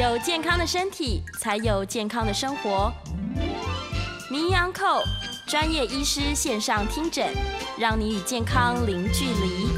有健康的身体，才有健康的生活。名医安扣专业医师线上听诊，让你与健康零距离。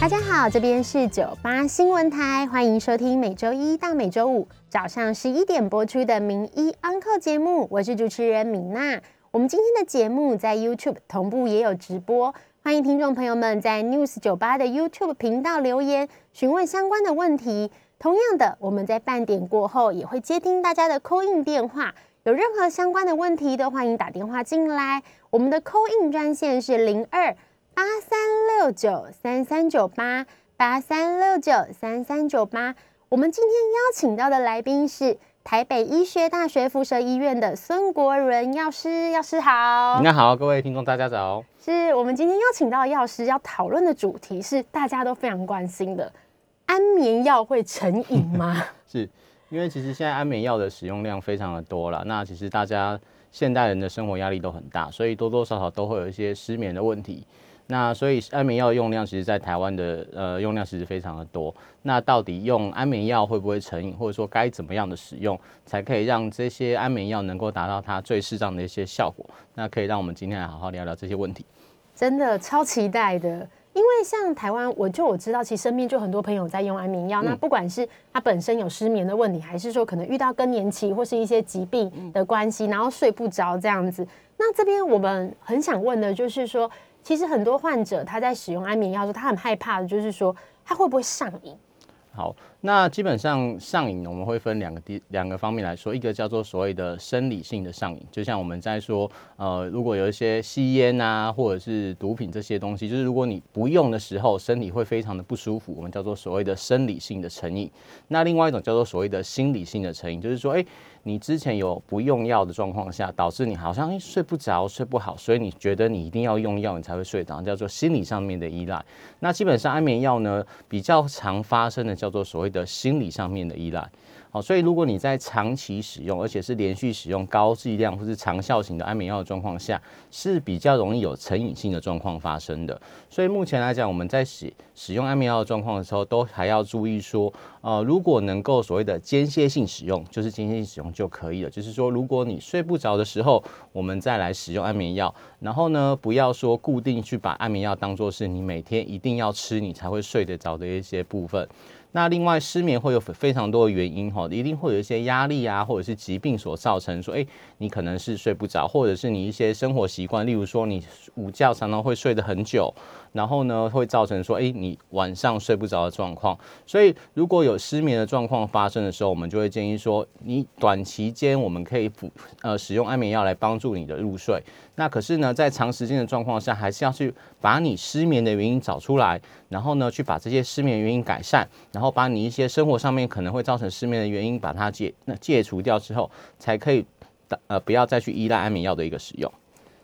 大家好，这边是九八新闻台，欢迎收听每周一到每周五早上十一点播出的名医安扣节目，我是主持人米娜。我们今天的节目在 YouTube 同步也有直播，欢迎听众朋友们在 News 九八的 YouTube 频道留言询问相关的问题。同样的，我们在半点过后也会接听大家的 call in 电话，有任何相关的问题都欢迎打电话进来。我们的 call in 专线是零二八三六九三三九八八三六九三三九八。我们今天邀请到的来宾是台北医学大学附设医院的孙国伦药师，药师好。你好，各位听众大家早。是我们今天邀请到的药师要讨论的主题是大家都非常关心的。安眠药会成瘾吗？是因为其实现在安眠药的使用量非常的多了，那其实大家现代人的生活压力都很大，所以多多少少都会有一些失眠的问题。那所以安眠药用量其实，在台湾的呃用量其实非常的多。那到底用安眠药会不会成瘾，或者说该怎么样的使用，才可以让这些安眠药能够达到它最适当的一些效果？那可以让我们今天来好好聊聊这些问题。真的超期待的。因为像台湾，我就我知道，其实身边就很多朋友在用安眠药。那不管是他本身有失眠的问题，还是说可能遇到更年期或是一些疾病的关系，然后睡不着这样子。那这边我们很想问的就是说，其实很多患者他在使用安眠药的时候，他很害怕的就是说，他会不会上瘾？好，那基本上上瘾，我们会分两个地两个方面来说，一个叫做所谓的生理性的上瘾，就像我们在说，呃，如果有一些吸烟啊，或者是毒品这些东西，就是如果你不用的时候，身体会非常的不舒服，我们叫做所谓的生理性的成瘾。那另外一种叫做所谓的心理性的成瘾，就是说，哎。你之前有不用药的状况下，导致你好像睡不着、睡不好，所以你觉得你一定要用药，你才会睡着，叫做心理上面的依赖。那基本上安眠药呢，比较常发生的叫做所谓的心理上面的依赖。好，所以如果你在长期使用，而且是连续使用高剂量或是长效型的安眠药的状况下，是比较容易有成瘾性的状况发生的。所以目前来讲，我们在使使用安眠药的状况的时候，都还要注意说，呃，如果能够所谓的间歇性使用，就是间歇性使用就可以了。就是说，如果你睡不着的时候，我们再来使用安眠药，然后呢，不要说固定去把安眠药当做是你每天一定要吃，你才会睡得着的一些部分。那另外失眠会有非常多的原因哈，一定会有一些压力啊，或者是疾病所造成。说，哎，你可能是睡不着，或者是你一些生活习惯，例如说你午觉常常会睡得很久。然后呢，会造成说，哎，你晚上睡不着的状况。所以，如果有失眠的状况发生的时候，我们就会建议说，你短期间我们可以辅呃使用安眠药来帮助你的入睡。那可是呢，在长时间的状况下，还是要去把你失眠的原因找出来，然后呢，去把这些失眠原因改善，然后把你一些生活上面可能会造成失眠的原因把它戒那戒除掉之后，才可以呃不要再去依赖安眠药的一个使用。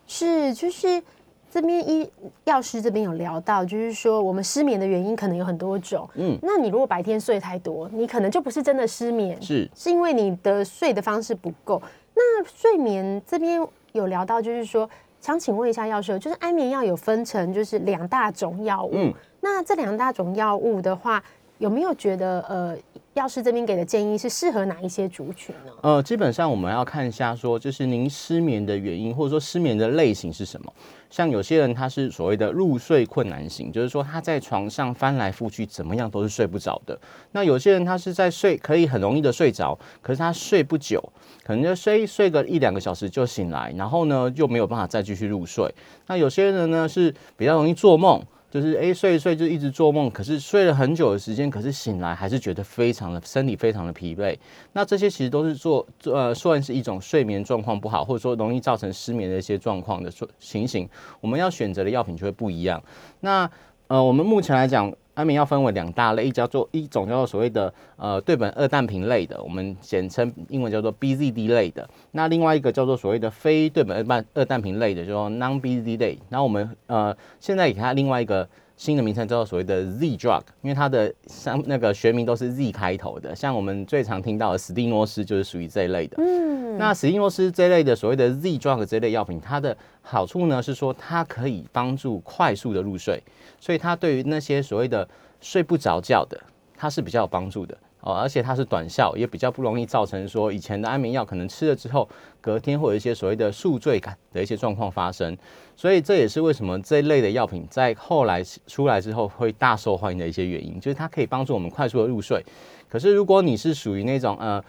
是，就是。这边医药师这边有聊到，就是说我们失眠的原因可能有很多种。嗯，那你如果白天睡太多，你可能就不是真的失眠，是是因为你的睡的方式不够。那睡眠这边有聊到，就是说想请问一下药师，就是安眠药有分成就是两大种药物。嗯，那这两大种药物的话，有没有觉得呃？药师这边给的建议是适合哪一些族群呢？呃，基本上我们要看一下，说就是您失眠的原因，或者说失眠的类型是什么。像有些人他是所谓的入睡困难型，就是说他在床上翻来覆去，怎么样都是睡不着的。那有些人他是在睡，可以很容易的睡着，可是他睡不久，可能就睡睡个一两个小时就醒来，然后呢就没有办法再继续入睡。那有些人呢是比较容易做梦。就是哎睡一睡就一直做梦，可是睡了很久的时间，可是醒来还是觉得非常的身体非常的疲惫。那这些其实都是做呃算是一种睡眠状况不好，或者说容易造成失眠的一些状况的情形。我们要选择的药品就会不一样。那呃我们目前来讲，产品要分为两大类，一叫做一种叫做所谓的呃对苯二氮平类的，我们简称英文叫做 BZD 类的。那另外一个叫做所谓的非对苯二氮二氮平类的，就说 Non-BZD 类。那我们呃现在给它另外一个。新的名称叫做所谓的 Z drug，因为它的像那个学名都是 Z 开头的，像我们最常听到的史蒂诺斯就是属于这一类的。嗯，那史蒂诺斯这一类的所谓的 Z drug 这类药品，它的好处呢是说它可以帮助快速的入睡，所以它对于那些所谓的睡不着觉的，它是比较有帮助的。哦，而且它是短效，也比较不容易造成说以前的安眠药可能吃了之后，隔天会有一些所谓的宿醉感的一些状况发生。所以这也是为什么这一类的药品在后来出来之后会大受欢迎的一些原因，就是它可以帮助我们快速的入睡。可是如果你是属于那种呃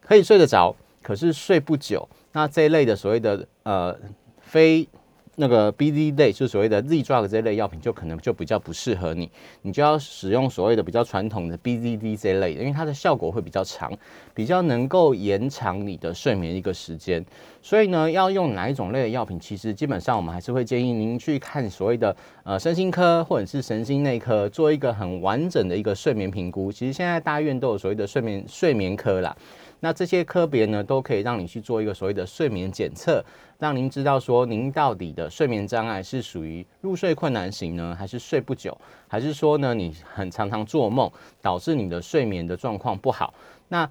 可以睡得着，可是睡不久，那这一类的所谓的呃非。那个 B D 类就所谓的 Z drug 这类药品，就可能就比较不适合你，你就要使用所谓的比较传统的 B D D 这类，因为它的效果会比较长，比较能够延长你的睡眠一个时间。所以呢，要用哪一种类的药品，其实基本上我们还是会建议您去看所谓的呃身心科或者是神经内科，做一个很完整的一个睡眠评估。其实现在大院都有所谓的睡眠睡眠科啦。那这些科别呢，都可以让你去做一个所谓的睡眠检测，让您知道说您到底的睡眠障碍是属于入睡困难型呢，还是睡不久，还是说呢你很常常做梦，导致你的睡眠的状况不好。那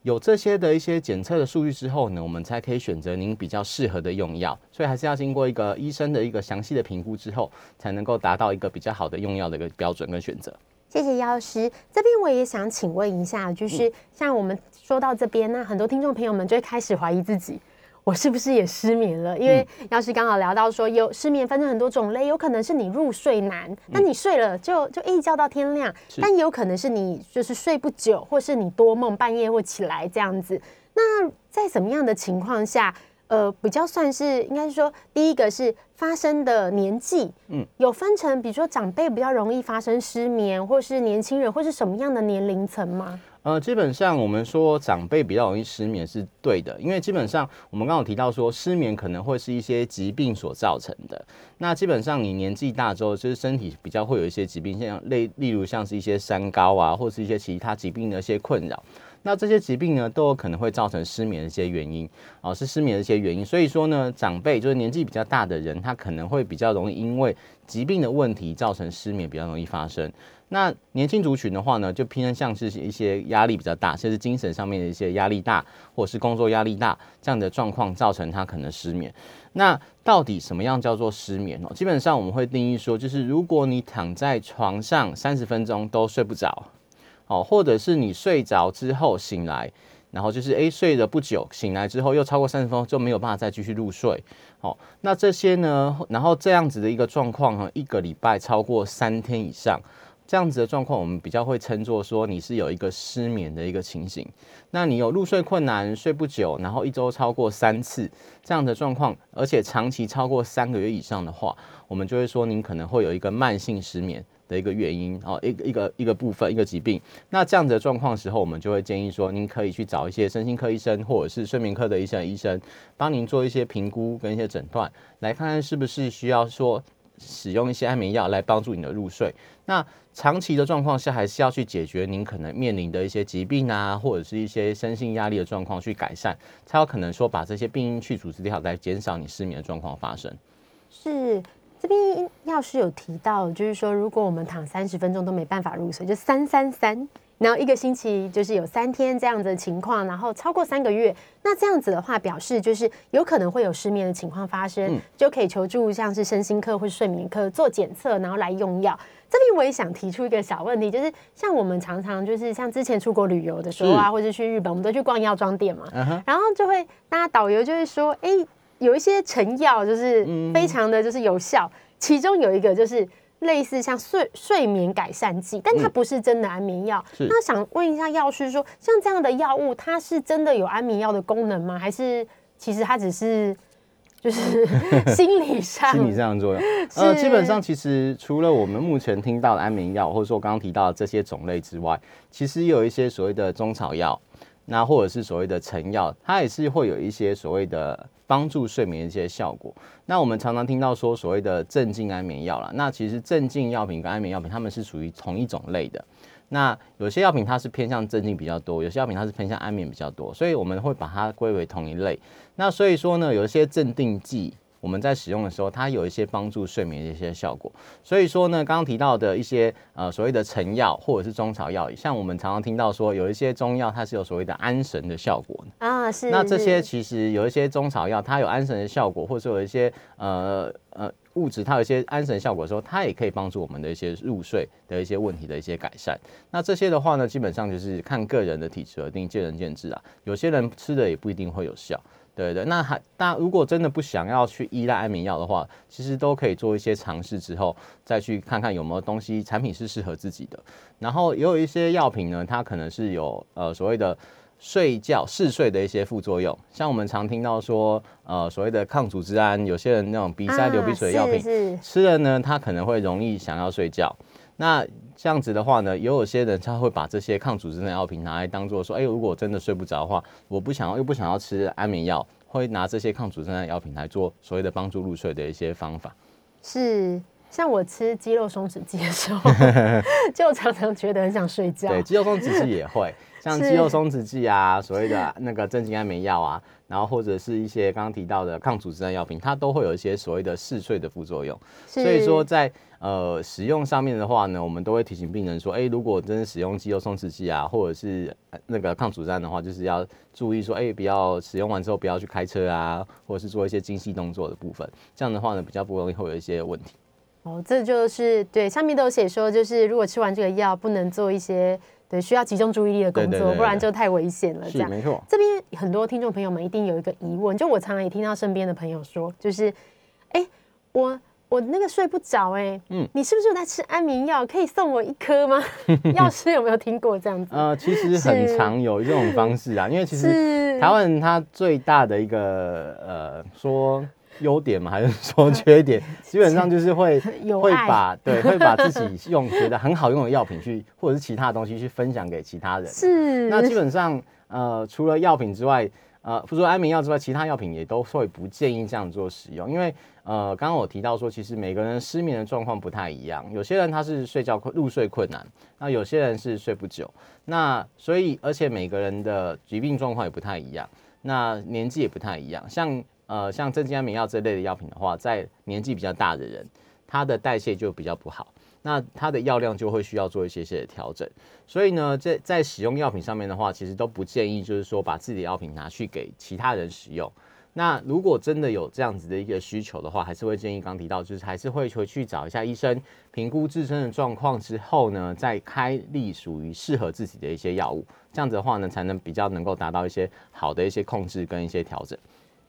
有这些的一些检测的数据之后呢，我们才可以选择您比较适合的用药。所以还是要经过一个医生的一个详细的评估之后，才能够达到一个比较好的用药的一个标准跟选择。谢谢药师，这边我也想请问一下，就是像我们说到这边，那很多听众朋友们就会开始怀疑自己，我是不是也失眠了？因为要是刚好聊到说，有失眠分成很多种类，有可能是你入睡难，那你睡了就就一觉到天亮，但也有可能是你就是睡不久，或是你多梦半夜会起来这样子。那在什么样的情况下？呃，比较算是应该是说，第一个是发生的年纪，嗯，有分成，比如说长辈比较容易发生失眠，或是年轻人，或是什么样的年龄层吗？呃，基本上我们说长辈比较容易失眠是对的，因为基本上我们刚刚提到说失眠可能会是一些疾病所造成的。那基本上你年纪大之后，就是身体比较会有一些疾病，像类例如像是一些三高啊，或是一些其他疾病的一些困扰。那这些疾病呢，都有可能会造成失眠的一些原因哦，是失眠的一些原因。所以说呢，长辈就是年纪比较大的人，他可能会比较容易因为疾病的问题造成失眠，比较容易发生。那年轻族群的话呢，就偏向是一些压力比较大，甚至精神上面的一些压力大，或者是工作压力大这样的状况，造成他可能失眠。那到底什么样叫做失眠哦？基本上我们会定义说，就是如果你躺在床上三十分钟都睡不着。哦，或者是你睡着之后醒来，然后就是诶睡了不久，醒来之后又超过三十分钟就没有办法再继续入睡。哦，那这些呢，然后这样子的一个状况哈，一个礼拜超过三天以上，这样子的状况，我们比较会称作说你是有一个失眠的一个情形。那你有入睡困难、睡不久，然后一周超过三次这样的状况，而且长期超过三个月以上的话，我们就会说您可能会有一个慢性失眠。的一个原因哦，一个一个一个部分一个疾病，那这样子的状况时候，我们就会建议说，您可以去找一些身心科医生或者是睡眠科的医生医生，帮您做一些评估跟一些诊断，来看看是不是需要说使用一些安眠药来帮助你的入睡。那长期的状况下，还是要去解决您可能面临的一些疾病啊，或者是一些身心压力的状况去改善，才有可能说把这些病因去除掉，来减少你失眠的状况发生。是。这边药师有提到，就是说，如果我们躺三十分钟都没办法入睡，就三三三，然后一个星期就是有三天这样子的情况，然后超过三个月，那这样子的话，表示就是有可能会有失眠的情况发生，就可以求助像是身心科或睡眠科做检测，然后来用药。这边我也想提出一个小问题，就是像我们常常就是像之前出国旅游的时候啊，或者去日本，我们都去逛药妆店嘛，然后就会大家导游就会说，哎。有一些成药就是非常的就是有效，其中有一个就是类似像睡睡眠改善剂，但它不是真的安眠药。那想问一下药师说，像这样的药物，它是真的有安眠药的功能吗？还是其实它只是就是 心理上心理上的作用？呃，基本上其实除了我们目前听到的安眠药，或者说刚刚提到的这些种类之外，其实有一些所谓的中草药，那或者是所谓的成药，它也是会有一些所谓的。帮助睡眠的一些效果。那我们常常听到说所谓的镇静安眠药啦，那其实镇静药品跟安眠药品，它们是属于同一种类的。那有些药品它是偏向镇静比较多，有些药品它是偏向安眠比较多，所以我们会把它归为同一类。那所以说呢，有一些镇定剂。我们在使用的时候，它有一些帮助睡眠的一些效果。所以说呢，刚刚提到的一些呃所谓的成药或者是中草药，像我们常常听到说有一些中药它是有所谓的安神的效果啊，是。那这些其实有一些中草药它有安神的效果，或者说有一些呃呃物质它有一些安神效果的时候，它也可以帮助我们的一些入睡的一些问题的一些改善。那这些的话呢，基本上就是看个人的体质而定，见仁见智啊。有些人吃的也不一定会有效。对对，那还大如果真的不想要去依赖安眠药的话，其实都可以做一些尝试之后，再去看看有没有东西产品是适合自己的。然后也有一些药品呢，它可能是有呃所谓的睡觉嗜睡的一些副作用，像我们常听到说呃所谓的抗组织胺，有些人那种鼻塞流鼻水的药品吃了呢，他可能会容易想要睡觉。那这样子的话呢，也有些人他会把这些抗组织的药品拿来当做说，哎，如果真的睡不着的话，我不想要又不想要吃安眠药，会拿这些抗组织的药品来做所谓的帮助入睡的一些方法。是，像我吃肌肉松弛剂的时候，就常常觉得很想睡觉。对，肌肉松弛剂也会，像肌肉松弛剂啊，所谓的那个镇静安眠药啊，然后或者是一些刚刚提到的抗组织的药品，它都会有一些所谓的嗜睡的副作用。所以说在呃，使用上面的话呢，我们都会提醒病人说，哎，如果真的使用肌肉松弛剂啊，或者是那个抗组胺的话，就是要注意说，哎，不要使用完之后不要去开车啊，或者是做一些精细动作的部分，这样的话呢，比较不容易会有一些问题。哦，这就是对上面都有写说，就是如果吃完这个药，不能做一些对需要集中注意力的工作，不然就太危险了。这样没错。这边很多听众朋友们一定有一个疑问，就我常常也听到身边的朋友说，就是，哎，我。我那个睡不着哎，嗯，你是不是有在吃安眠药？可以送我一颗吗？药师有没有听过这样子？呃，其实很常有这种方式啊，因为其实台湾它最大的一个呃说优点嘛，还是说缺点，基本上就是会会把对会把自己用觉得很好用的药品去，或者是其他的东西去分享给其他人。是，那基本上呃除了药品之外。呃，除了安眠药之外，其他药品也都会不建议这样做使用，因为呃，刚刚我提到说，其实每个人失眠的状况不太一样，有些人他是睡觉困入睡困难，那有些人是睡不久，那所以而且每个人的疾病状况也不太一样，那年纪也不太一样，像呃像镇静安眠药这类的药品的话，在年纪比较大的人，他的代谢就比较不好。那它的药量就会需要做一些些的调整，所以呢，在在使用药品上面的话，其实都不建议就是说把自己的药品拿去给其他人使用。那如果真的有这样子的一个需求的话，还是会建议刚提到，就是还是会回去找一下医生，评估自身的状况之后呢，再开立属于适合自己的一些药物。这样子的话呢，才能比较能够达到一些好的一些控制跟一些调整。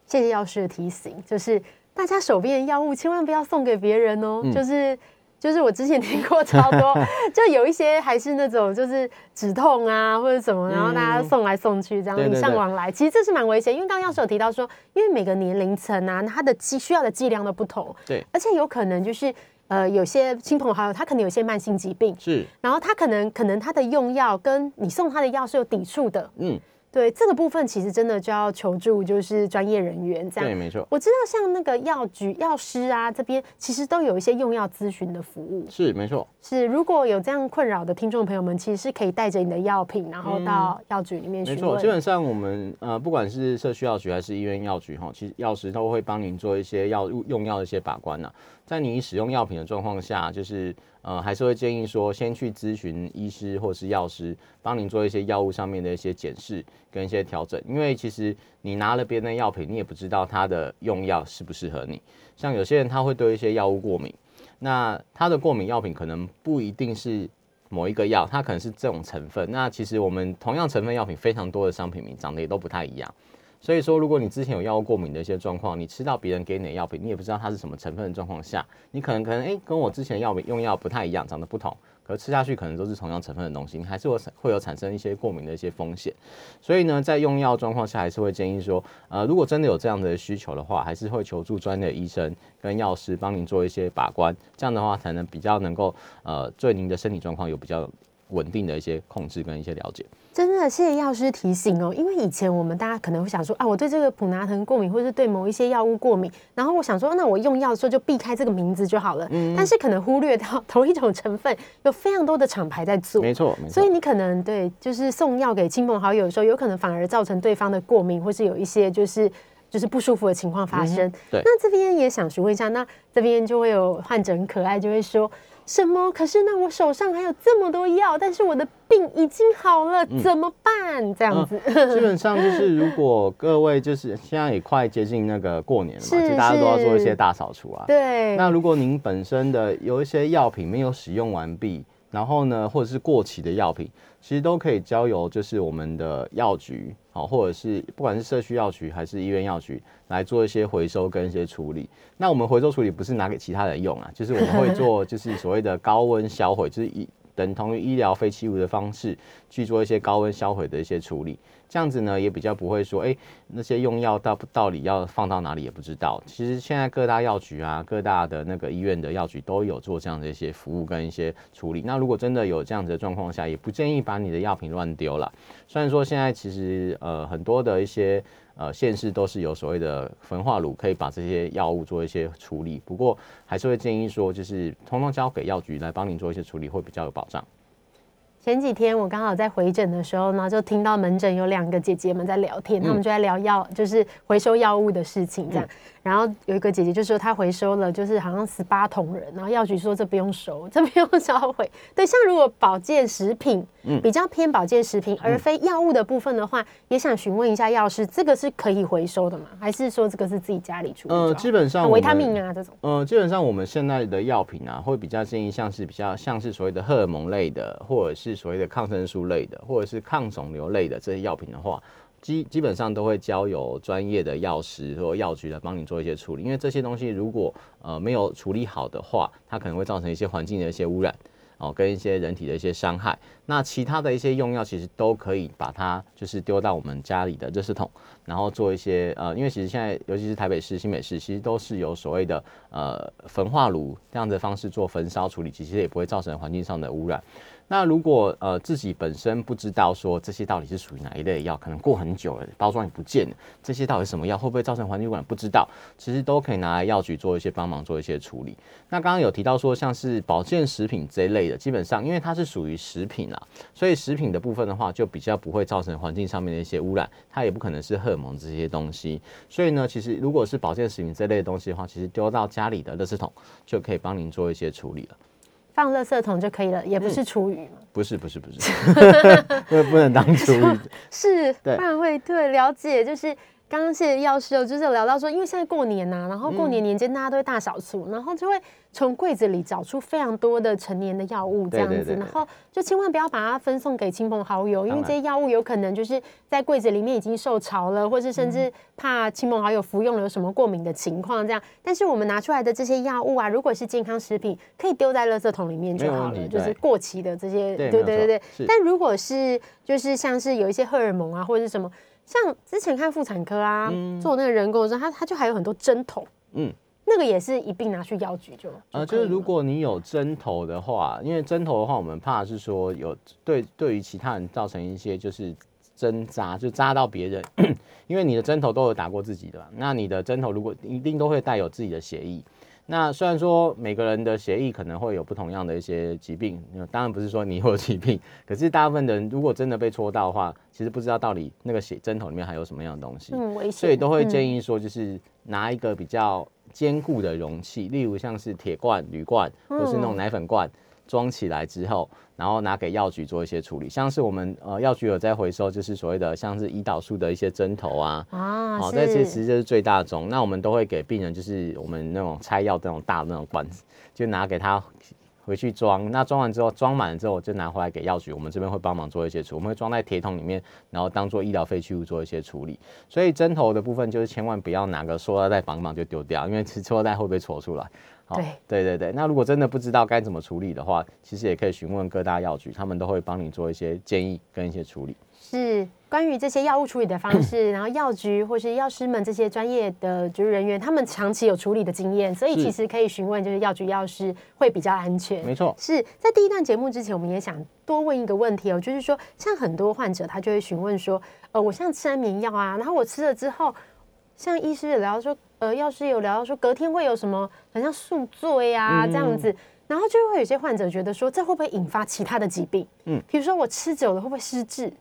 谢谢药师的提醒，就是大家手边的药物千万不要送给别人哦，就是。就是我之前听过超多，就有一些还是那种就是止痛啊或者什么，然后大家送来送去这样礼尚往来，其实这是蛮危险，因为刚刚教授有提到说，因为每个年龄层啊，它的剂需要的剂量都不同，对，而且有可能就是呃有些亲朋好友他可能有些慢性疾病，是，然后他可能可能他的用药跟你送他的药是有抵触的，嗯。对这个部分，其实真的就要求助，就是专业人员这样。对，没错。我知道像那个药局、药师啊，这边其实都有一些用药咨询的服务。是，没错。是，如果有这样困扰的听众朋友们，其实是可以带着你的药品，然后到药局里面去。没错，基本上我们呃，不管是社区药局还是医院药局哈，其实药师都会帮您做一些药用药的一些把关呢。在你使用药品的状况下，就是呃，还是会建议说，先去咨询医师或是药师，帮您做一些药物上面的一些检视跟一些调整。因为其实你拿了别人的药品，你也不知道它的用药适不适合你。像有些人他会对一些药物过敏，那他的过敏药品可能不一定是某一个药，它可能是这种成分。那其实我们同样成分药品非常多的商品名长得也都不太一样。所以说，如果你之前有药物过敏的一些状况，你吃到别人给你的药品，你也不知道它是什么成分的状况下，你可能可能哎，跟我之前药品用药不太一样，长得不同，可是吃下去可能都是同样成分的东西，你还是会会有产生一些过敏的一些风险。所以呢，在用药状况下，还是会建议说，呃，如果真的有这样的需求的话，还是会求助专业的医生跟药师帮您做一些把关，这样的话才能比较能够呃，对您的身体状况有比较稳定的一些控制跟一些了解。真的谢谢药师提醒哦，因为以前我们大家可能会想说啊，我对这个普拿疼过敏，或是对某一些药物过敏，然后我想说，那我用药的时候就避开这个名字就好了。嗯，但是可能忽略掉同一种成分有非常多的厂牌在做，没错，所以你可能对，就是送药给亲朋好友的时候，有可能反而造成对方的过敏，或是有一些就是就是不舒服的情况发生。对那这边也想询问一下，那这边就会有患者很可爱，就会说什么？可是那我手上还有这么多药，但是我的病已经好了，怎么办？这样子。基本上就是，如果各位就是现在也快接近那个过年了嘛，是其实大家都要做一些大扫除啊。对，那如果您本身的有一些药品没有使用完毕，然后呢，或者是过期的药品，其实都可以交由就是我们的药局，好，或者是不管是社区药局还是医院药局来做一些回收跟一些处理。那我们回收处理不是拿给其他人用啊，就是我们会做就是所谓的高温销毁，就是一等同于医疗废弃物的方式去做一些高温销毁的一些处理。这样子呢，也比较不会说，哎、那些用药到到底要放到哪里也不知道。其实现在各大药局啊，各大的那个医院的药局都有做这样的一些服务跟一些处理。那如果真的有这样子的状况下，也不建议把你的药品乱丢了。虽然说现在其实呃很多的一些呃县市都是有所谓的焚化炉，可以把这些药物做一些处理，不过还是会建议说，就是通通交给药局来帮您做一些处理，会比较有保障。前几天我刚好在回诊的时候呢，就听到门诊有两个姐姐们在聊天，她们就在聊药，就是回收药物的事情这样。然后有一个姐姐就说她回收了，就是好像十八桶人，然后药局说这不用收，这不用销毁。对，像如果保健食品，嗯比较偏保健食品，而非药物的部分的话，也想询问一下药师，这个是可以回收的吗？还是说这个是自己家里处理？呃，基本上像维他命啊这种，呃，基本上我们现在的药品啊，会比较建议像是比较像是所谓的荷尔蒙类的，或者是所谓的抗生素类的，或者是抗肿瘤类的这些药品的话，基基本上都会交由专业的药师或药局来帮你做一些处理，因为这些东西如果呃没有处理好的话，它可能会造成一些环境的一些污染。哦，跟一些人体的一些伤害，那其他的一些用药其实都可以把它就是丢到我们家里的热圾桶，然后做一些呃，因为其实现在尤其是台北市、新北市，其实都是有所谓的呃焚化炉这样的方式做焚烧处理，其实也不会造成环境上的污染。那如果呃自己本身不知道说这些到底是属于哪一类药，可能过很久了，包装也不见了，这些到底是什么药，会不会造成环境污染，不知道，其实都可以拿来药局做一些帮忙，做一些处理。那刚刚有提到说，像是保健食品这一类的，基本上因为它是属于食品啦，所以食品的部分的话，就比较不会造成环境上面的一些污染，它也不可能是荷尔蒙这些东西。所以呢，其实如果是保健食品这类的东西的话，其实丢到家里的垃圾桶就可以帮您做一些处理了。放垃圾桶就可以了，也不是厨余嘛。不是不是不是，不 不能当厨余。是，不然会对了解，就是刚刚谢谢药师哦，就是有聊到说，因为现在过年呐、然后过嗯。年年间大家都会大扫除，然后就会从柜子里找出非常多的成年的药物这样子，对对。对对然后就千万不要把它分送给亲朋好友，因为这些药物有可能就是在柜子里面已经受潮了，或是甚嗯。至怕亲朋好友服用了有什么过敏的情况这样。但是我们拿出来的这些药物啊，如果是健康食品，可以丢在垃圾桶里面就好了，就是对。过期的这些，对对对对但如果是就是像是有一些荷尔蒙啊，或者是什么，像之前看妇产科啊，做那个人工的时候，它它就还有很多针头，嗯，那个也是一并拿去药局就。呃，就是如果你有针头的话，因为针头的话，我们怕是说有对对于其他人造成一些就是针扎，就扎到别人，因为你的针头都有打过自己的嘛，那你的针头如果一定都会带有自己的血液。那虽然说每个人的血液可能会有不同样的一些疾病，呃当然不是说你有疾病，可是大部分的人如果真的被戳到的话，其实不知道到底那个血针头里面还有什么样的东西。嗯危险，所以都会嗯建议说，就是拿一个比较坚固的容器，例如像是铁罐、铝罐，或是那种奶粉罐，装起来之后，然后拿给药局做一些处理。像是我们呃药局有在回收，就是所谓的像是胰岛素的一些针头啊。啊，好，是这些其实就是最大宗。那我们都会给病人，就是我们那种拆药那种大的那种罐子，就拿给他回去装。那装完之后，装满了之后就拿回来给药局，我们这边会帮忙做一些处理，我们会装在铁桶里面，然后当做医疗废弃物做一些处理。所以针头的部分就是千万不要拿个塑料袋绑绑就丢掉，因为塑料袋会被戳出来。好对对对对，那如果真的不知道该怎么处理的话，其实也可以询问各大药局，他们都会帮你做一些建议跟一些处理。是关于这些药物处理的方式，然后药局或是药师们这些专业的就是人员，他们长期有处理的经验，所以其实可以询问就是药局药师会比较安全。没错，是在第一段节目之前，我们也想多问一个问题哦，就是说，像很多患者他就会询问说，呃，我像吃安眠药啊，然后我吃了之后，像医师也聊到说，呃，药师有聊到说，隔天会有什么，好像宿醉啊、嗯这样子，然后就会有些患者觉得说，这会不会引发其他的疾病？嗯嗯，比如说我吃久了会不会失智？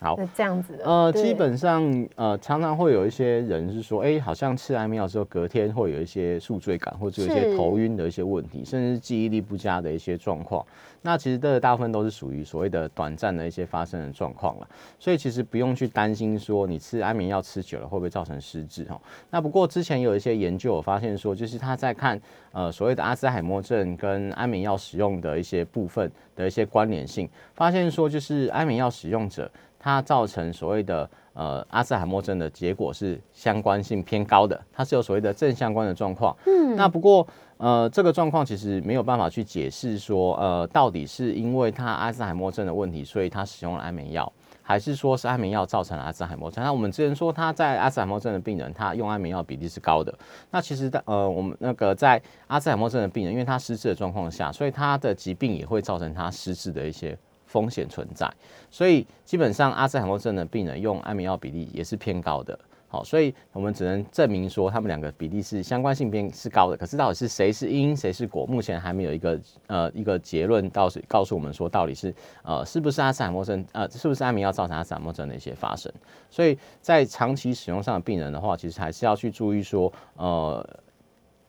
好，这样子。呃，基本上呃，常常会有一些人是说，哎，好像吃安眠药之后，隔天会有一些宿醉感，或者有一些头晕的一些问题，甚至记忆力不佳的一些状况。那其实这大部分都是属于所谓的短暂的一些发生的状况了，所以其实不用去担心说你吃安眠药吃久了会不会造成失智哈。那不过之前有一些研究，我发现说，就是他在看呃所谓的阿兹海默症跟安眠药使用的一些部分的一些关联性，发现说就是安眠药使用者他造成所谓的呃阿兹海默症的结果是相关性偏高的，它是有所谓的正相关的状况。嗯，那不过。呃，这个状况其实没有办法去解释说，呃，到底是因为他阿兹海默症的问题，所以他使用了安眠药，还是说是安眠药造成了阿兹海默症？那我们之前说他在阿兹海默症的病人，他用安眠药比例是高的。那其实，呃，我们那个在阿兹海默症的病人，因为他失智的状况下，所以他的疾病也会造成他失智的一些风险存在。所以基本上阿兹海默症的病人用安眠药比例也是偏高的。好，所以我们只能证明说他们两个比例是相关性变是高的，可是到底是谁是因谁是果，目前还没有一个呃一个结论，到是告诉我们说到底是呃是不是阿兹海默症呃是不是安眠药造成阿兹海默症的一些发生，所以在长期使用上的病人的话，其实还是要去注意说呃。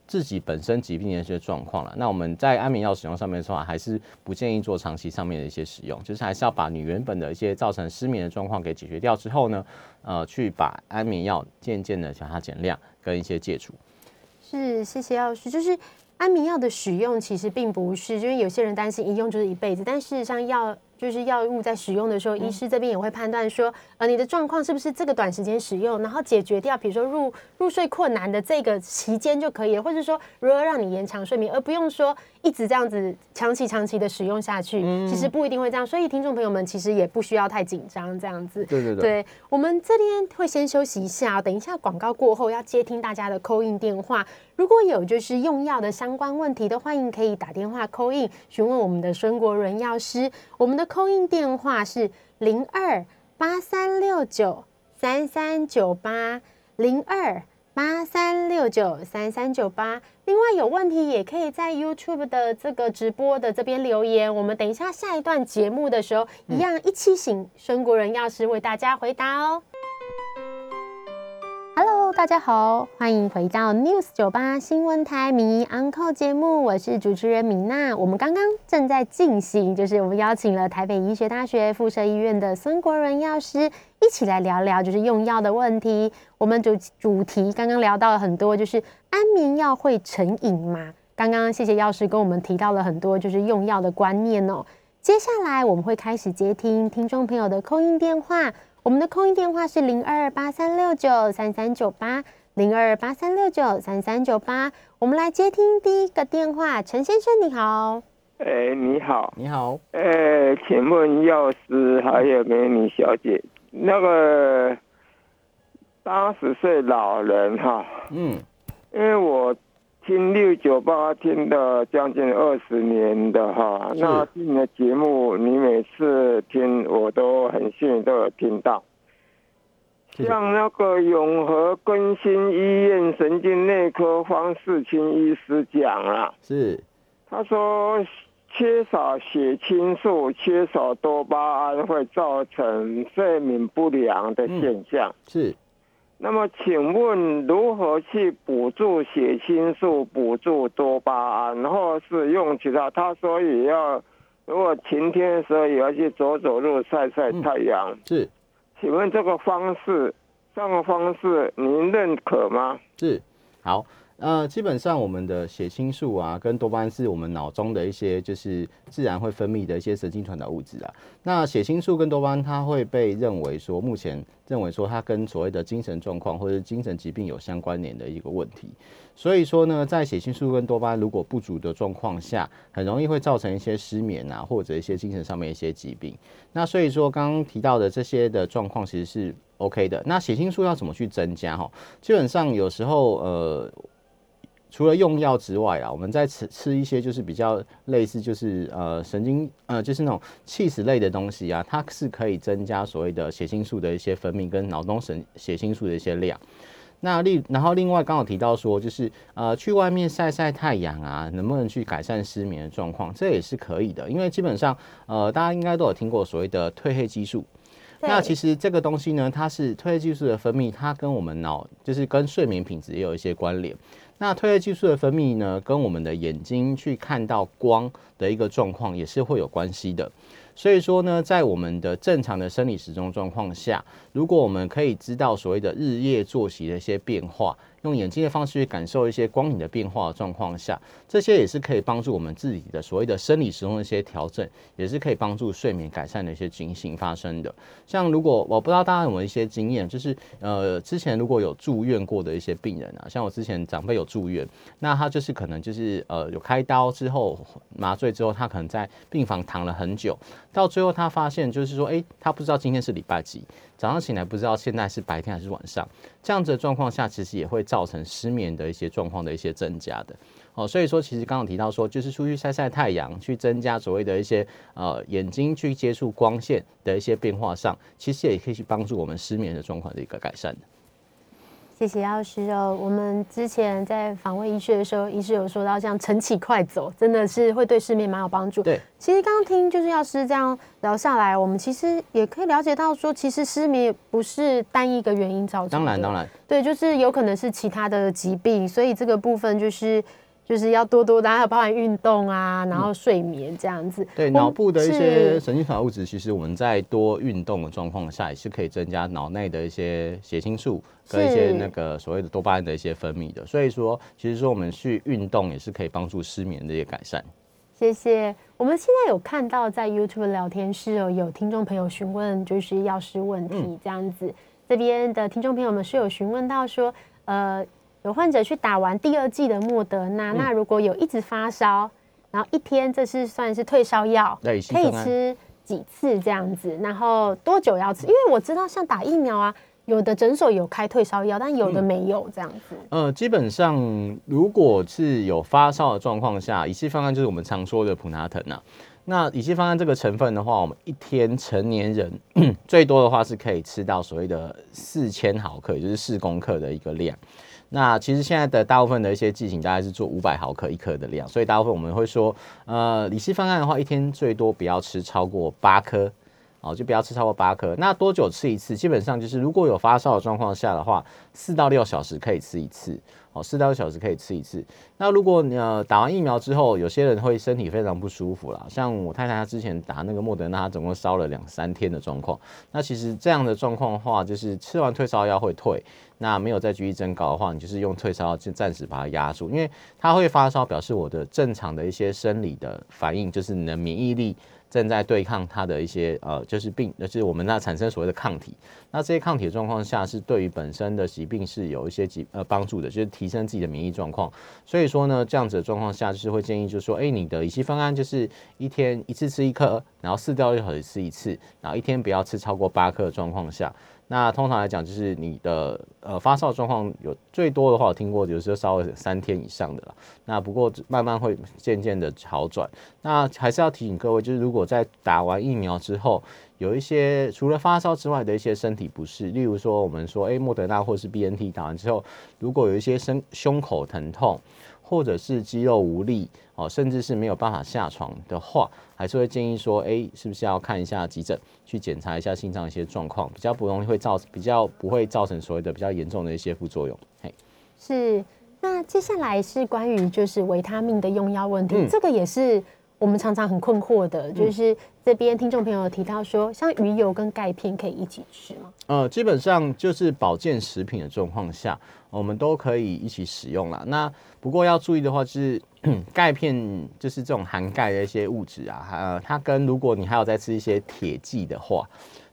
自己本身疾病的一些状况了，那我们在安眠药使用上面的话，还是不建议做长期上面的一些使用，就是还是要把你原本的一些造成失眠的状况给解决掉之后呢，呃，去把安眠药渐渐的将它减量跟一些戒除。是，谢谢药师，就是。安眠药的使用其实并不是，因为有些人担心一用就是一辈子，但事实上药就是药物在使用的时候，医师这边也会判断说，呃，你的状况是不是这个短时间使用，然后解决掉，比如说入入睡困难的这个期间就可以了，或者说如何让你延长睡眠，而不用说一直这样子长期长期的使用下去，其实不一定会这样。所以听众朋友们其实也不需要太紧张这样子。对对对，我们这边会先休息一下，等一下广告过后要接听大家的扣印电话。如果有就是用药的相关问题的，欢迎可以打电话扣印询问我们的孙国伦药师。我们的扣印电话是零二八三六九三三九八零二八三六九三三九八。另外有问题也可以在 YouTube 的这个直播的这边留言，我们等一下下一段节目的时候，一样一起请孙国仁药师为大家回答哦。大家好，欢迎回到 News 九八新闻台迷 Uncle 节目，我是主持人米娜。我们刚刚正在进行，就是我们邀请了台北医学大学附设医院的孙国仁药师，一起来聊聊就是用药的问题。我们主主题刚刚聊到了很多，就是安眠药会成瘾吗？刚刚谢谢药师跟我们提到了很多就是用药的观念哦。接下来我们会开始接听听众朋友的扣音电话。我们的空音电话是零二八三六九三三九八零二八三六九三三九八，我们来接听第一个电话，陈先生你好。哎，你好，你好。哎，请问药师还有美女小姐，那个八十岁老人哈，嗯，因为我。听六九八听了将近二十年的哈，那你的节目你每次听我都很幸运都有听到。像那个永和更新医院神经内科方世清医师讲啊，是，他说缺少血清素、缺少多巴胺会造成睡眠不良的现象。是。那么，请问如何去补助血清素、补助多巴胺，或是用其他？他说也要，如果晴天的时候也要去走走路、晒晒太阳。是，请问这个方式，这个方式您认可吗？是，好。呃，基本上我们的血清素啊，跟多巴胺是我们脑中的一些就是自然会分泌的一些神经传导物质啊。那血清素跟多巴胺，它会被认为说，目前认为说它跟所谓的精神状况或者精神疾病有相关联的一个问题。所以说呢，在血清素跟多巴胺如果不足的状况下，很容易会造成一些失眠啊，或者一些精神上面一些疾病。那所以说刚刚提到的这些的状况其实是 OK 的。那血清素要怎么去增加哈？基本上有时候呃。除了用药之外啊，我们在吃吃一些就是比较类似就是呃神经呃就是那种气死类的东西啊，它是可以增加所谓的血清素的一些分泌跟脑中神血清素的一些量。那另然后另外刚好提到说就是呃去外面晒晒太阳啊，能不能去改善失眠的状况？这也是可以的，因为基本上呃大家应该都有听过所谓的褪黑激素。那其实这个东西呢，它是褪黑激素的分泌，它跟我们脑就是跟睡眠品质也有一些关联。那褪黑激素的分泌呢，跟我们的眼睛去看到光的一个状况也是会有关系的。所以说呢，在我们的正常的生理时钟状况下，如果我们可以知道所谓的日夜作息的一些变化。用眼睛的方式去感受一些光影的变化的状况下，这些也是可以帮助我们自己的所谓的生理时钟的一些调整，也是可以帮助睡眠改善的一些情形发生的。像如果我不知道大家有没有一些经验，就是呃之前如果有住院过的一些病人啊，像我之前长辈有住院，那他就是可能就是呃有开刀之后麻醉之后，他可能在病房躺了很久，到最后他发现就是说，哎，他不知道今天是礼拜几。早上醒来不知道现在是白天还是晚上，这样子的状况下，其实也会造成失眠的一些状况的一些增加的。哦，所以说其实刚刚提到说，就是出去晒晒太阳，去增加所谓的一些呃眼睛去接触光线的一些变化上，其实也可以去帮助我们失眠的状况的一个改善的。谢谢药师哦。我们之前在访问医师的时候，医师有说到，像晨起快走，真的是会对失眠蛮有帮助。对，其实刚刚听就是药师这样聊下来，我们其实也可以了解到，说其实失眠也不是单一个原因造成的。当然，当然，对，就是有可能是其他的疾病，所以这个部分就是。就是要多多，然后包含运动啊，然后睡眠这样子。对脑部的一些神经传导物质，其实我们在多运动的状况下，也是可以增加脑内的一些血清素跟一些那个所谓的多巴胺的一些分泌的。所以说，其实说我们去运动也是可以帮助失眠的一些改善。谢谢。我们现在有看到在 YouTube 聊天室哦，有听众朋友询问就是药师问题这样子。这边的听众朋友们是有询问到说，呃。有患者去打完第二季的莫德纳，那如果有一直发烧，然后一天这是算是退烧药，可以吃几次这样子，然后多久要吃？因为我知道像打疫苗啊，有的诊所有开退烧药，但有的没有这样子。呃，基本上如果是有发烧的状况下，乙烯方案就是我们常说的普拿疼啊。那乙烯方案这个成分的话，我们一天成年人 最多的话是可以吃到所谓的四千毫克，也就是四公克的一个量。那其实现在的大部分的一些剂型大概是做五百毫克一颗的量，所以大部分我们会说，呃，李希方案的话，一天最多不要吃超过八颗，哦，就不要吃超过八颗。那多久吃一次？基本上就是如果有发烧的状况下的话，四到六小时可以吃一次。四到六小时可以吃一次。那如果你呃打完疫苗之后，有些人会身体非常不舒服啦，像我太太她之前打那个莫德纳，她总共烧了两三天的状况。那其实这样的状况的话，就是吃完退烧药会退，那没有再继续增高的话，你就是用退烧药就暂时把它压住，因为它会发烧，表示我的正常的一些生理的反应，就是你的免疫力。正在对抗它的一些呃，就是病，就是我们那产生所谓的抗体。那这些抗体的状况下，是对于本身的疾病是有一些疾呃帮助的，就是提升自己的免疫状况。所以说呢，这样子的状况下，就是会建议，就是说，哎，你的乙烯方案就是一天一次吃一颗，然后四到六小时吃一次，然后一天不要吃超过八颗的状况下。那通常来讲，就是你的呃发烧状况有最多的话，我听过有时候烧了三天以上的了。那不过慢慢会渐渐的好转。那还是要提醒各位，就是如果在打完疫苗之后，有一些除了发烧之外的一些身体不适，例如说我们说，哎，莫德纳或是 B N T 打完之后，如果有一些身胸口疼痛。或者是肌肉无力哦，甚至是没有办法下床的话，还是会建议说，哎，是不是要看一下急诊，去检查一下心脏一些状况，比较不容易会造，比较不会造成所谓的比较严重的一些副作用。嘿，是。那接下来是关于就是维他命的用药问题，这个也是我们常常很困惑的，就是这边听众朋友提到说，像鱼油跟钙片可以一起吃吗？呃，基本上就是保健食品的状况下。我们都可以一起使用啦。那不过要注意的话，就是 钙片，就是这种含钙的一些物质啊，呃，它跟如果你还有在吃一些铁剂的话，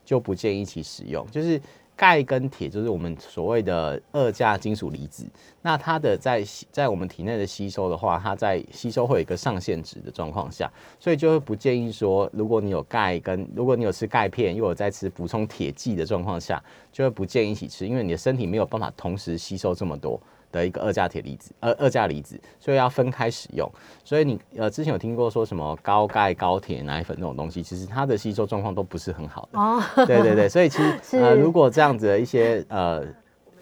就不建议一起使用。就是。钙跟铁就是我们所谓的二价金属离子，那它的在在我们体内的吸收的话，它在吸收会有一个上限值的状况下，所以就会不建议说，如果你有钙跟如果你有吃钙片，又有在吃补充铁剂的状况下，就会不建议一起吃，因为你的身体没有办法同时吸收这么多。的一个二价铁离子，二二价离子，所以要分开使用。所以你呃之前有听过说什么高钙高铁奶粉这种东西，其实它的吸收状况都不是很好的。哦，对对对，所以其实 呃如果这样子的一些呃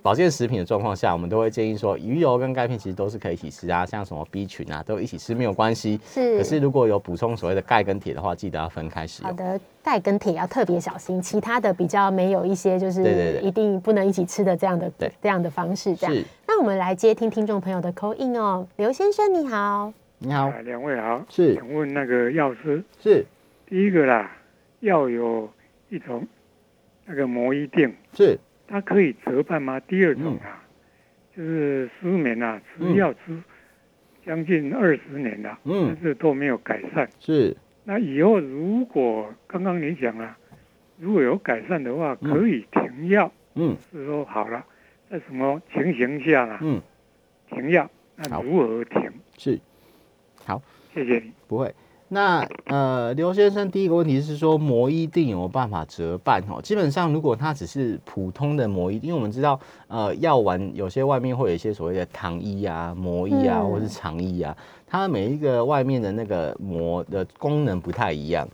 保健食品的状况下，我们都会建议说，鱼油跟钙片其实都是可以一起吃啊，像什么 B 群啊，都一起吃没有关系。是。可是如果有补充所谓的钙跟铁的话，记得要分开使用。好的，钙跟铁要特别小心，其他的比较没有一些就是一定不能一起吃的这样的对这样的方式。这样。那我们来接听听众朋友的口音哦，刘先生你好，你好，两位好，是，请问那个药师是第一个啦，要有一种那个魔衣定是。它可以折半吗？第二种啊，就是失眠啊，吃药吃将近二十年了，但是都没有改善。是。那以后如果刚刚你讲了，如果有改善的话，可以停药。嗯。是说好了，在什么情形下呢？嗯。停药，那如何停？是。好，谢谢你。不会。那呃，刘先生第一个问题是说膜衣定有办法折半哦？基本上如果它只是普通的膜衣，因为我们知道呃药丸有些外面会有一些所谓的糖衣啊、膜衣啊，或是肠衣啊，它每一个外面的那个膜的功能不太一样。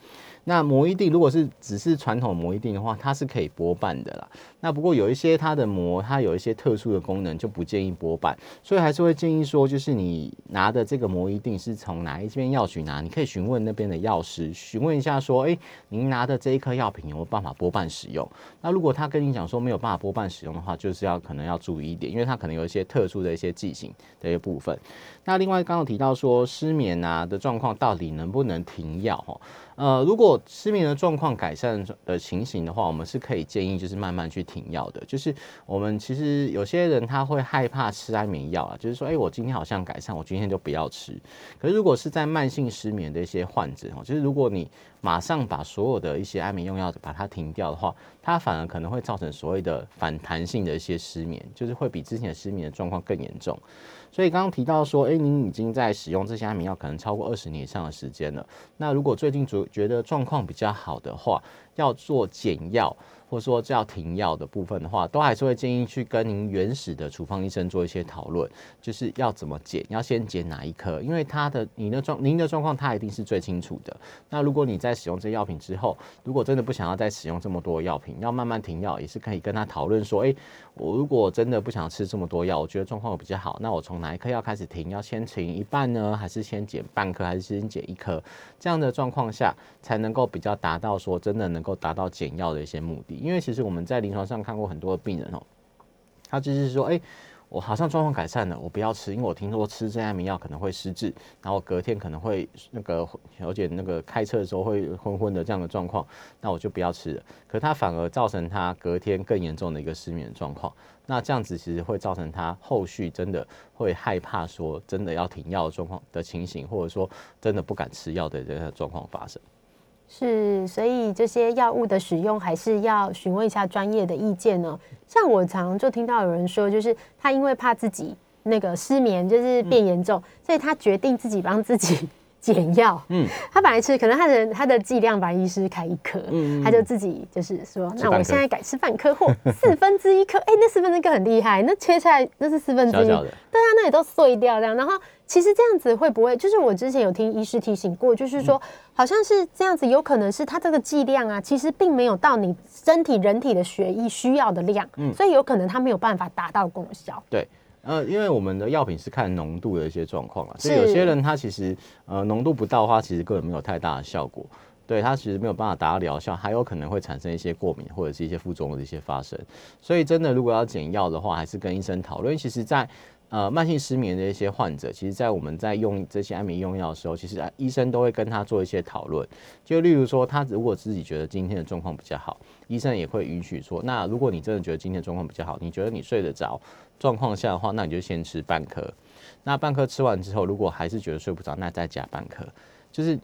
那膜衣定如果是只是传统膜衣定的话，它是可以剥半的啦。那不过有一些它的膜，它有一些特殊的功能，就不建议拨瓣，所以还是会建议说，就是你拿的这个膜一定是从哪一边药局拿，你可以询问那边的药师，询问一下说，哎，您拿的这一颗药品有没有办法拨瓣使用？那如果他跟你讲说没有办法拨瓣使用的话，就是要可能要注意一点，因为它可能有一些特殊的一些剂型的一些部分。那另外刚刚提到说失眠啊的状况，到底能不能停药？哈？呃，如果失眠的状况改善的情形的话，我们是可以建议就是慢慢去停药的。就是我们其实有些人他会害怕吃安眠药啊，就是说，哎，我今天好像改善，我今天就不要吃。可是如果是在慢性失眠的一些患者哦，就是如果你马上把所有的一些安眠用药把它停掉的话，它反而可能会造成所谓的反弹性的一些失眠，就是会比之前失眠的状况更严重。所以刚刚提到说，哎，您已经在使用这些安眠药，可能超过二十年以上的时间了。那如果最近觉觉得状况比较好的话，要做减药。或者说要停药的部分的话，都还是会建议去跟您原始的处方医生做一些讨论，就是要怎么减，要先减哪一颗，因为他的您的状您的状况他一定是最清楚的。那如果你在使用这些药品之后，如果真的不想要再使用这么多药品，要慢慢停药，也是可以跟他讨论说，哎，我如果真的不想吃这么多药，我觉得状况比较好，那我从哪一颗药开始停？要先停一半呢，还是先减半颗，还是先减一颗？这样的状况下才能够比较达到说真的能够达到减药的一些目的。因为其实我们在临床上看过很多的病人哦，他就是说，哎，我好像状况改善了，我不要吃，因为我听说吃这安眠药可能会失智，然后隔天可能会那个有点那个开车的时候会昏昏的这样的状况，那我就不要吃了。可他反而造成他隔天更严重的一个失眠状况，那这样子其实会造成他后续真的会害怕说真的要停药的状况的情形，或者说真的不敢吃药的这个状况发生。是，所以这些药物的使用还是要询问一下专业的意见呢。像我常就听到有人说，就是他因为怕自己那个失眠就是变严重，所以他决定自己帮自己。减药，嗯，他本来吃，可能他的他的剂量把医师开一颗，嗯，他就自己就是说，那我现在改吃半颗或四分之一颗，哎，那四分之一颗很厉害，那切下来那是四分之一，对啊，那也都碎掉这样。然后其实这样子会不会，就是我之前有听医师提醒过，就是说好像是这样子，有可能是它这个剂量啊，其实并没有到你身体人体的血液需要的量，嗯，所以有可能它没有办法达到功效，对。呃，因为我们的药品是看浓度的一些状况啊，所以有些人他其实呃浓度不到的话，其实根本没有太大的效果，对他其实没有办法达到疗效，还有可能会产生一些过敏或者是一些副作用的一些发生。所以真的如果要减药的话，还是跟医生讨论。其实，在呃慢性失眠的一些患者，其实在我们在用这些安眠用药的时候，其实啊医生都会跟他做一些讨论。就例如说，他如果自己觉得今天的状况比较好，医生也会允许说，那如果你真的觉得今天的状况比较好，你觉得你睡得着。状况下的话，那你就先吃半颗。那半颗吃完之后，如果还是觉得睡不着，那再加半颗。就是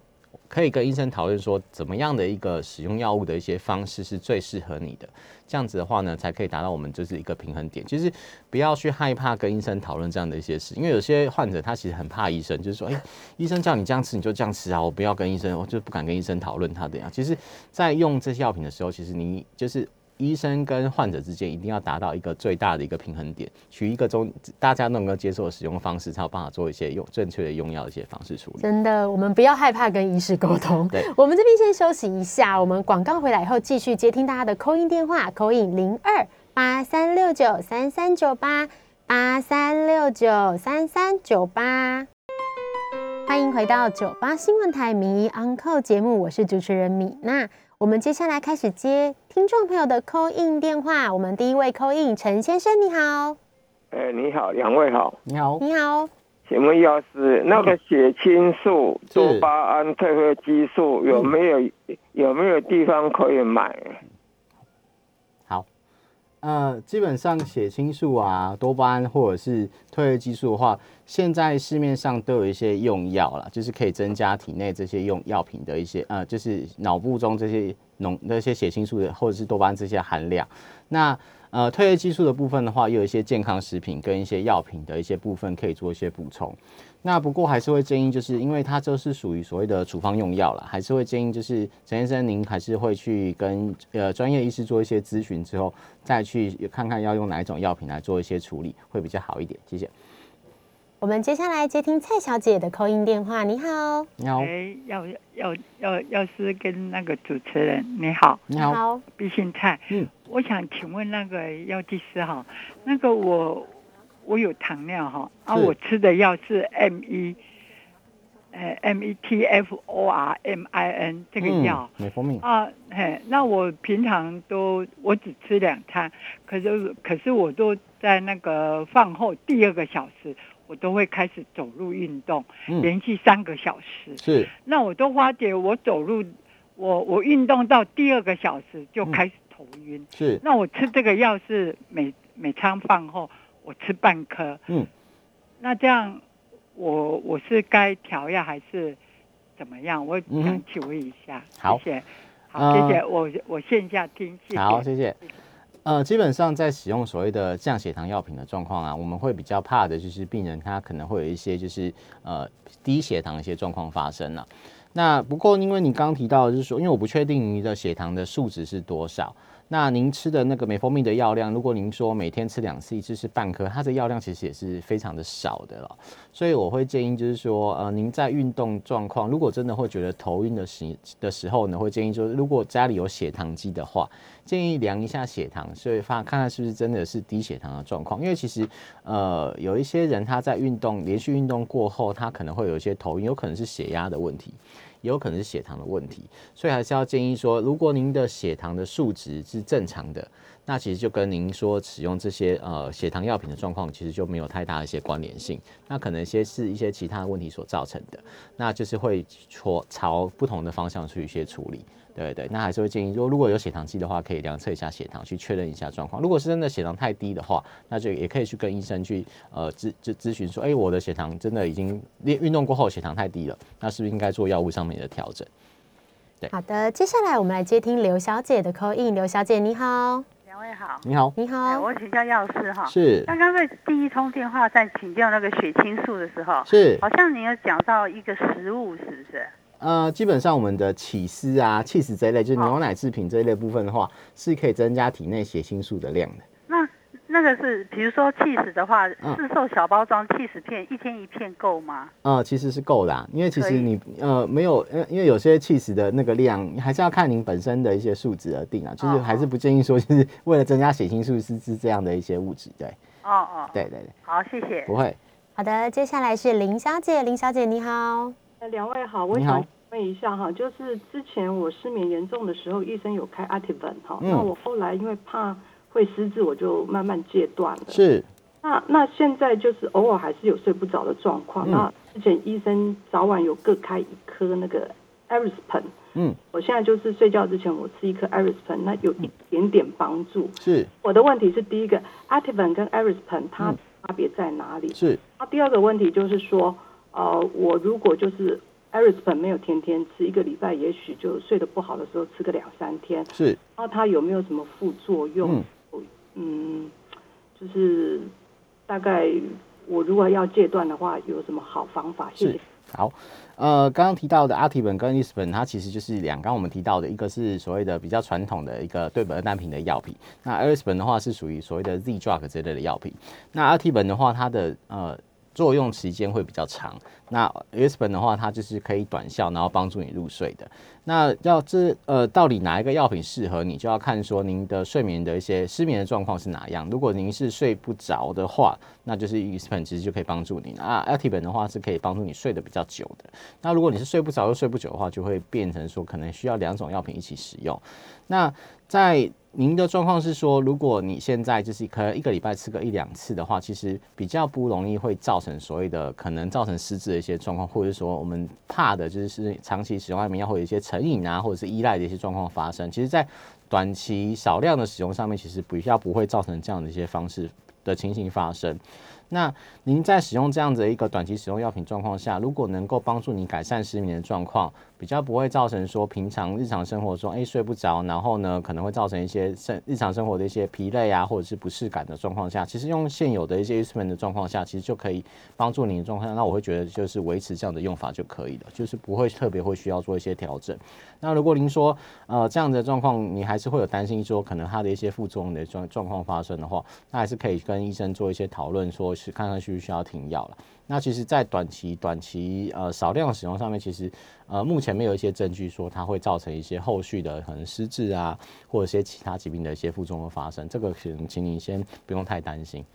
可以跟医生讨论说，怎么样的一个使用药物的一些方式是最适合你的。这样子的话呢，才可以达到我们就是一个平衡点。其实不要去害怕跟医生讨论这样的一些事，因为有些患者他其实很怕医生，就是说，哎，医生叫你这样吃，你就这样吃啊，我不要跟医生，我就不敢跟医生讨论他怎样。其实，在用这些药品的时候，其实你就是。医生跟患者之间一定要达到一个最大的一个平衡点，取一个中大家能够接受的使用方式，才有办法做一些用正确的用药的一些方式处理。真的，我们不要害怕跟医师沟通。对，我们这边先休息一下，我们广告回来以后继续接听大家的扣音电话，扣音零二八三六九三三九八八三六九三三九八。欢迎回到九八新闻台名医 Uncle 节目，我是主持人米娜。我们接下来开始接听众朋友的 call in 电话。我们第一位 call in 陈先生，你好。哎，你好，两位好，你好，你好。请问药师，那个血清素、多巴胺褪黑激素有没有有没有地方可以买？呃，基本上血清素啊、多巴胺或者是褪黑激素的话，现在市面上都有一些用药了，就是可以增加体内这些用药品的一些呃，就是脑部中这些浓那些血清素的或者是多巴胺这些含量。那呃，褪黑激素的部分的话，有一些健康食品跟一些药品的一些部分可以做一些补充。那不过还是会建议，就是因为它这是属于所谓的处方用药了，还是会建议就是陈先生您还是会去跟呃专业医师做一些咨询之后，再去看看要用哪一种药品来做一些处理，会比较好一点。谢谢。我们接下来接听蔡小姐的扣音电话。你好，你好，哎，要要要要是跟那个主持人，你好，你好，毕姓蔡，嗯，我想请问那个药剂师哈，那个我我有糖尿哈，啊，我吃的药是 M 一，呃，M E T F O R M I N 这个药，美蜂蜜啊，嘿，那我平常都我只吃两餐，可是可是我都在那个饭后第二个小时。我都会开始走路运动，连续三个小时。是，那我都发觉我走路，我我运动到第二个小时就开始头晕。是，那我吃这个药是每每餐饭后我吃半颗。嗯，那这样我我是该调药还是怎么样？我想请问一下。好，谢谢。好，谢谢。我我线下听。好，谢谢。呃，基本上在使用所谓的降血糖药品的状况啊，我们会比较怕的就是病人他可能会有一些就是呃低血糖一些状况发生了。那不过因为你刚刚提到就是说，因为我不确定你的血糖的数值是多少。那您吃的那个美蜂蜜的药量，如果您说每天吃两次，一次是半颗，它的药量其实也是非常的少的了。所以我会建议，就是说，呃，您在运动状况，如果真的会觉得头晕的时的时候呢，会建议说，如果家里有血糖机的话，建议量一下血糖，所以发看看是不是真的是低血糖的状况。因为其实，呃，有一些人他在运动连续运动过后，他可能会有一些头晕，有可能是血压的问题。也有可能是血糖的问题，所以还是要建议说，如果您的血糖的数值是正常的，那其实就跟您说使用这些呃血糖药品的状况，其实就没有太大的一些关联性。那可能一些是一些其他问题所造成的，那就是会朝朝不同的方向去一些处理。对对，那还是会建议，说如果有血糖机的话，可以量测一下血糖，去确认一下状况。如果是真的血糖太低的话，那就也可以去跟医生去呃咨咨咨询说，哎，我的血糖真的已经练运动过后血糖太低了，那是不是应该做药物上面的调整？对，好的，接下来我们来接听刘小姐的 call in。刘小姐你好，两位好，你好，你好，我请教药师哈，是刚刚在第一通电话在请教那个血清素的时候，是好像你有讲到一个食物，是不是？呃，基本上我们的起司啊、气死这一类，就是牛奶制品这一类部分的话，是可以增加体内血清素的量的。那那个是，比如说气死的话，市售小包装气死片，一天一片够吗？呃，其实是够的，因为其实你呃没有，呃，因为有些气死的那个量，还是要看您本身的一些数值而定啊。就是还是不建议说，就是为了增加血清素是是这样的一些物质，对。哦哦，对对对。好，谢谢。不会。好的，接下来是林小姐，林小姐你好。两位好，我想。问一下哈，就是之前我失眠严重的时候，医生有开阿 v 本哈，那我后来因为怕会失智，我就慢慢戒断了。是。那那现在就是偶尔还是有睡不着的状况。那之前医生早晚有各开一颗那个 Arispen。嗯。我现在就是睡觉之前我吃一颗 Arispen，那有一点点帮助。是。我的问题是第一个阿 v 本跟 Arispen 它差别在哪里？是。那第二个问题就是说，呃，我如果就是。艾瑞斯本没有天天吃，一个礼拜也许就睡得不好的时候吃个两三天。是。然后它有没有什么副作用？嗯。嗯，就是大概我如果要戒断的话，有什么好方法？谢谢。好，呃，刚刚提到的阿提本跟伊斯本，它其实就是两刚我们提到的一个是所谓的比较传统的一个对苯二单品的药品。那艾瑞斯本的话是属于所谓的 Z drug 之类的药品。那阿提本的话，它的呃。作用时间会比较长。那 u s p e n 的话，它就是可以短效，然后帮助你入睡的。那要这呃，到底哪一个药品适合你，就要看说您的睡眠的一些失眠的状况是哪样。如果您是睡不着的话，那就是 u s p e n 其实就可以帮助你。啊 a l t i b e n 的话是可以帮助你睡得比较久的。那如果你是睡不着又睡不久的话，就会变成说可能需要两种药品一起使用。那在您的状况是说，如果你现在就是可能一个礼拜吃个一两次的话，其实比较不容易会造成所谓的可能造成失智的一些状况，或者说我们怕的就是长期使用安眠药会有一些成瘾啊，或者是依赖的一些状况发生。其实，在短期少量的使用上面，其实比较不会造成这样的一些方式的情形发生。那您在使用这样子的一个短期使用药品状况下，如果能够帮助你改善失眠的状况。比较不会造成说平常日常生活中哎睡不着，然后呢可能会造成一些生日常生活的一些疲累啊，或者是不适感的状况下，其实用现有的一些 instrument 的状况下，其实就可以帮助你的状况。那我会觉得就是维持这样的用法就可以了，就是不会特别会需要做一些调整。那如果您说呃这样的状况你还是会有担心说可能它的一些副作用的状状况发生的话，那还是可以跟医生做一些讨论，说是看看需不需要停药了。那其实，在短期、短期呃少量使用上面，其实呃目前没有一些证据说它会造成一些后续的可能失智啊，或者一些其他疾病的一些副作用发生。这个请请你先不用太担心。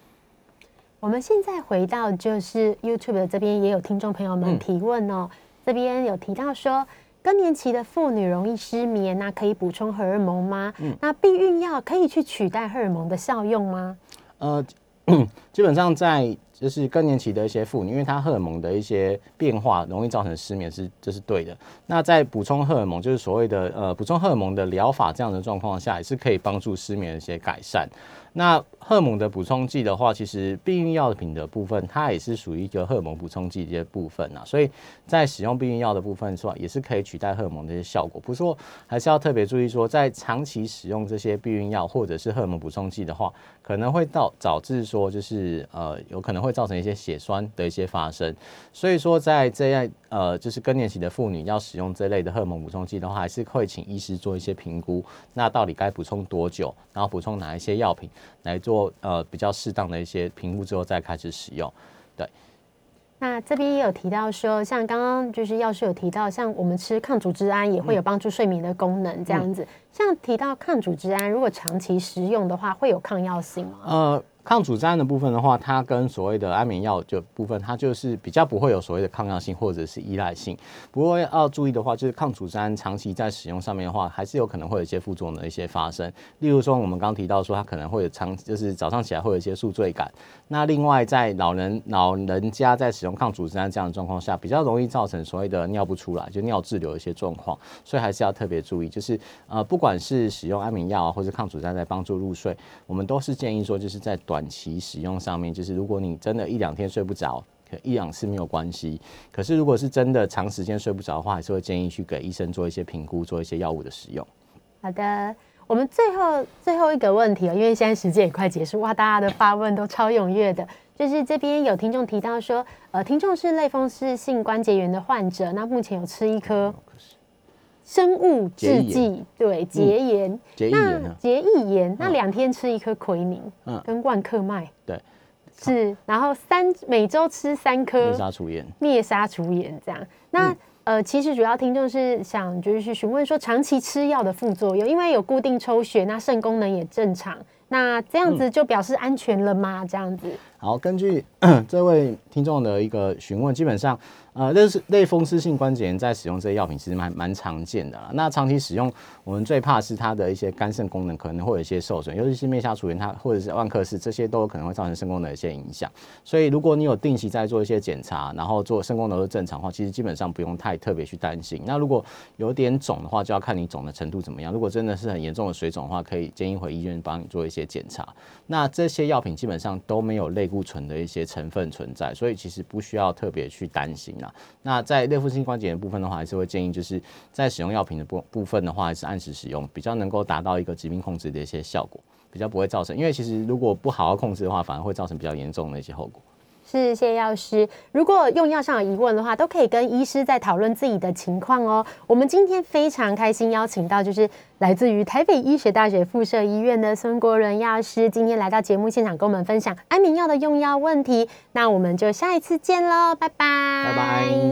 我们现在回到就是 YouTube 这边也有听众朋友们提问哦，这边有提到说更年期的妇女容易失眠，那可以补充荷尔蒙吗？嗯，那避孕药可以去取代荷尔蒙的效用吗？呃，基本上在。就是更年期的一些妇女，因为她荷尔蒙的一些变化容易造成失眠，是这是对的。那在补充荷尔蒙，就是所谓的呃补充荷尔蒙的疗法这样的状况下，也是可以帮助失眠的一些改善。那荷尔蒙的补充剂的话，其实避孕药品的部分，它也是属于一个荷尔蒙补充剂的部分啊。所以在使用避孕药的部分是吧，也是可以取代荷尔蒙的一些效果。不过还是要特别注意说，在长期使用这些避孕药或者是荷尔蒙补充剂的话，可能会导导致说就是呃有可能会造成一些血栓的一些发生。所以说在这样呃就是更年期的妇女要使用这类的荷尔蒙补充剂的话，还是会请医师做一些评估，那到底该补充多久，然后补充哪一些药品。来做呃比较适当的一些评估之后再开始使用，对。那这边也有提到说，像刚刚就是药师有提到，像我们吃抗组织胺也会有帮助睡眠的功能，这样子。像提到抗组织胺，如果长期食用的话，会有抗药性吗？呃。抗组织胺的部分的话，它跟所谓的安眠药就部分，它就是比较不会有所谓的抗药性或者是依赖性。不过要注意的话，就是抗组织胺长期在使用上面的话，还是有可能会有一些副作用的一些发生。例如说，我们刚提到说，它可能会有长，就是早上起来会有一些宿醉感。那另外，在老人老人家在使用抗组织胺这样的状况下，比较容易造成所谓的尿不出来，就尿滞留的一些状况。所以还是要特别注意，就是呃，不管是使用安眠药啊，或者抗组织胺在帮助入睡，我们都是建议说，就是在短期使用上面，就是如果你真的一两天睡不着，一两次没有关系。可是如果是真的长时间睡不着的话，还是会建议去给医生做一些评估，做一些药物的使用。好的，我们最后最后一个问题哦，因为现在时间也快结束，哇，大家的发问都超踊跃的。就是这边有听众提到说，呃，听众是类风湿性关节炎的患者，那目前有吃一颗。生物制剂对结炎，那结益盐，那两天吃一颗奎宁，嗯，跟万克麦，对，是，然后三每周吃三颗灭杀除盐，灭杀除炎这样。那呃，其实主要听众是想就是询问说，长期吃药的副作用，因为有固定抽血，那肾功能也正常，那这样子就表示安全了吗？这样子。好，根据 这位听众的一个询问，基本上。呃，类是类风湿性关节炎在使用这些药品其实蛮蛮常见的啦。那长期使用，我们最怕是它的一些肝肾功能可能会有一些受损，尤其是面下除炎，它或者是万克氏这些都有可能会造成肾功能的一些影响。所以如果你有定期在做一些检查，然后做肾功能都正常的话，其实基本上不用太特别去担心。那如果有点肿的话，就要看你肿的程度怎么样。如果真的是很严重的水肿的话，可以建议回医院帮你做一些检查。那这些药品基本上都没有类固醇的一些成分存在，所以其实不需要特别去担心啦。那在类风湿性关节的部分的话，还是会建议就是在使用药品的部部分的话，还是按时使用，比较能够达到一个疾病控制的一些效果，比较不会造成。因为其实如果不好好控制的话，反而会造成比较严重的一些后果。是，谢药师。如果用药上有疑问的话，都可以跟医师再讨论自己的情况哦。我们今天非常开心邀请到就是来自于台北医学大学附设医院的孙国伦药师，今天来到节目现场跟我们分享安眠药的用药问题。那我们就下一次见喽，拜拜，拜拜。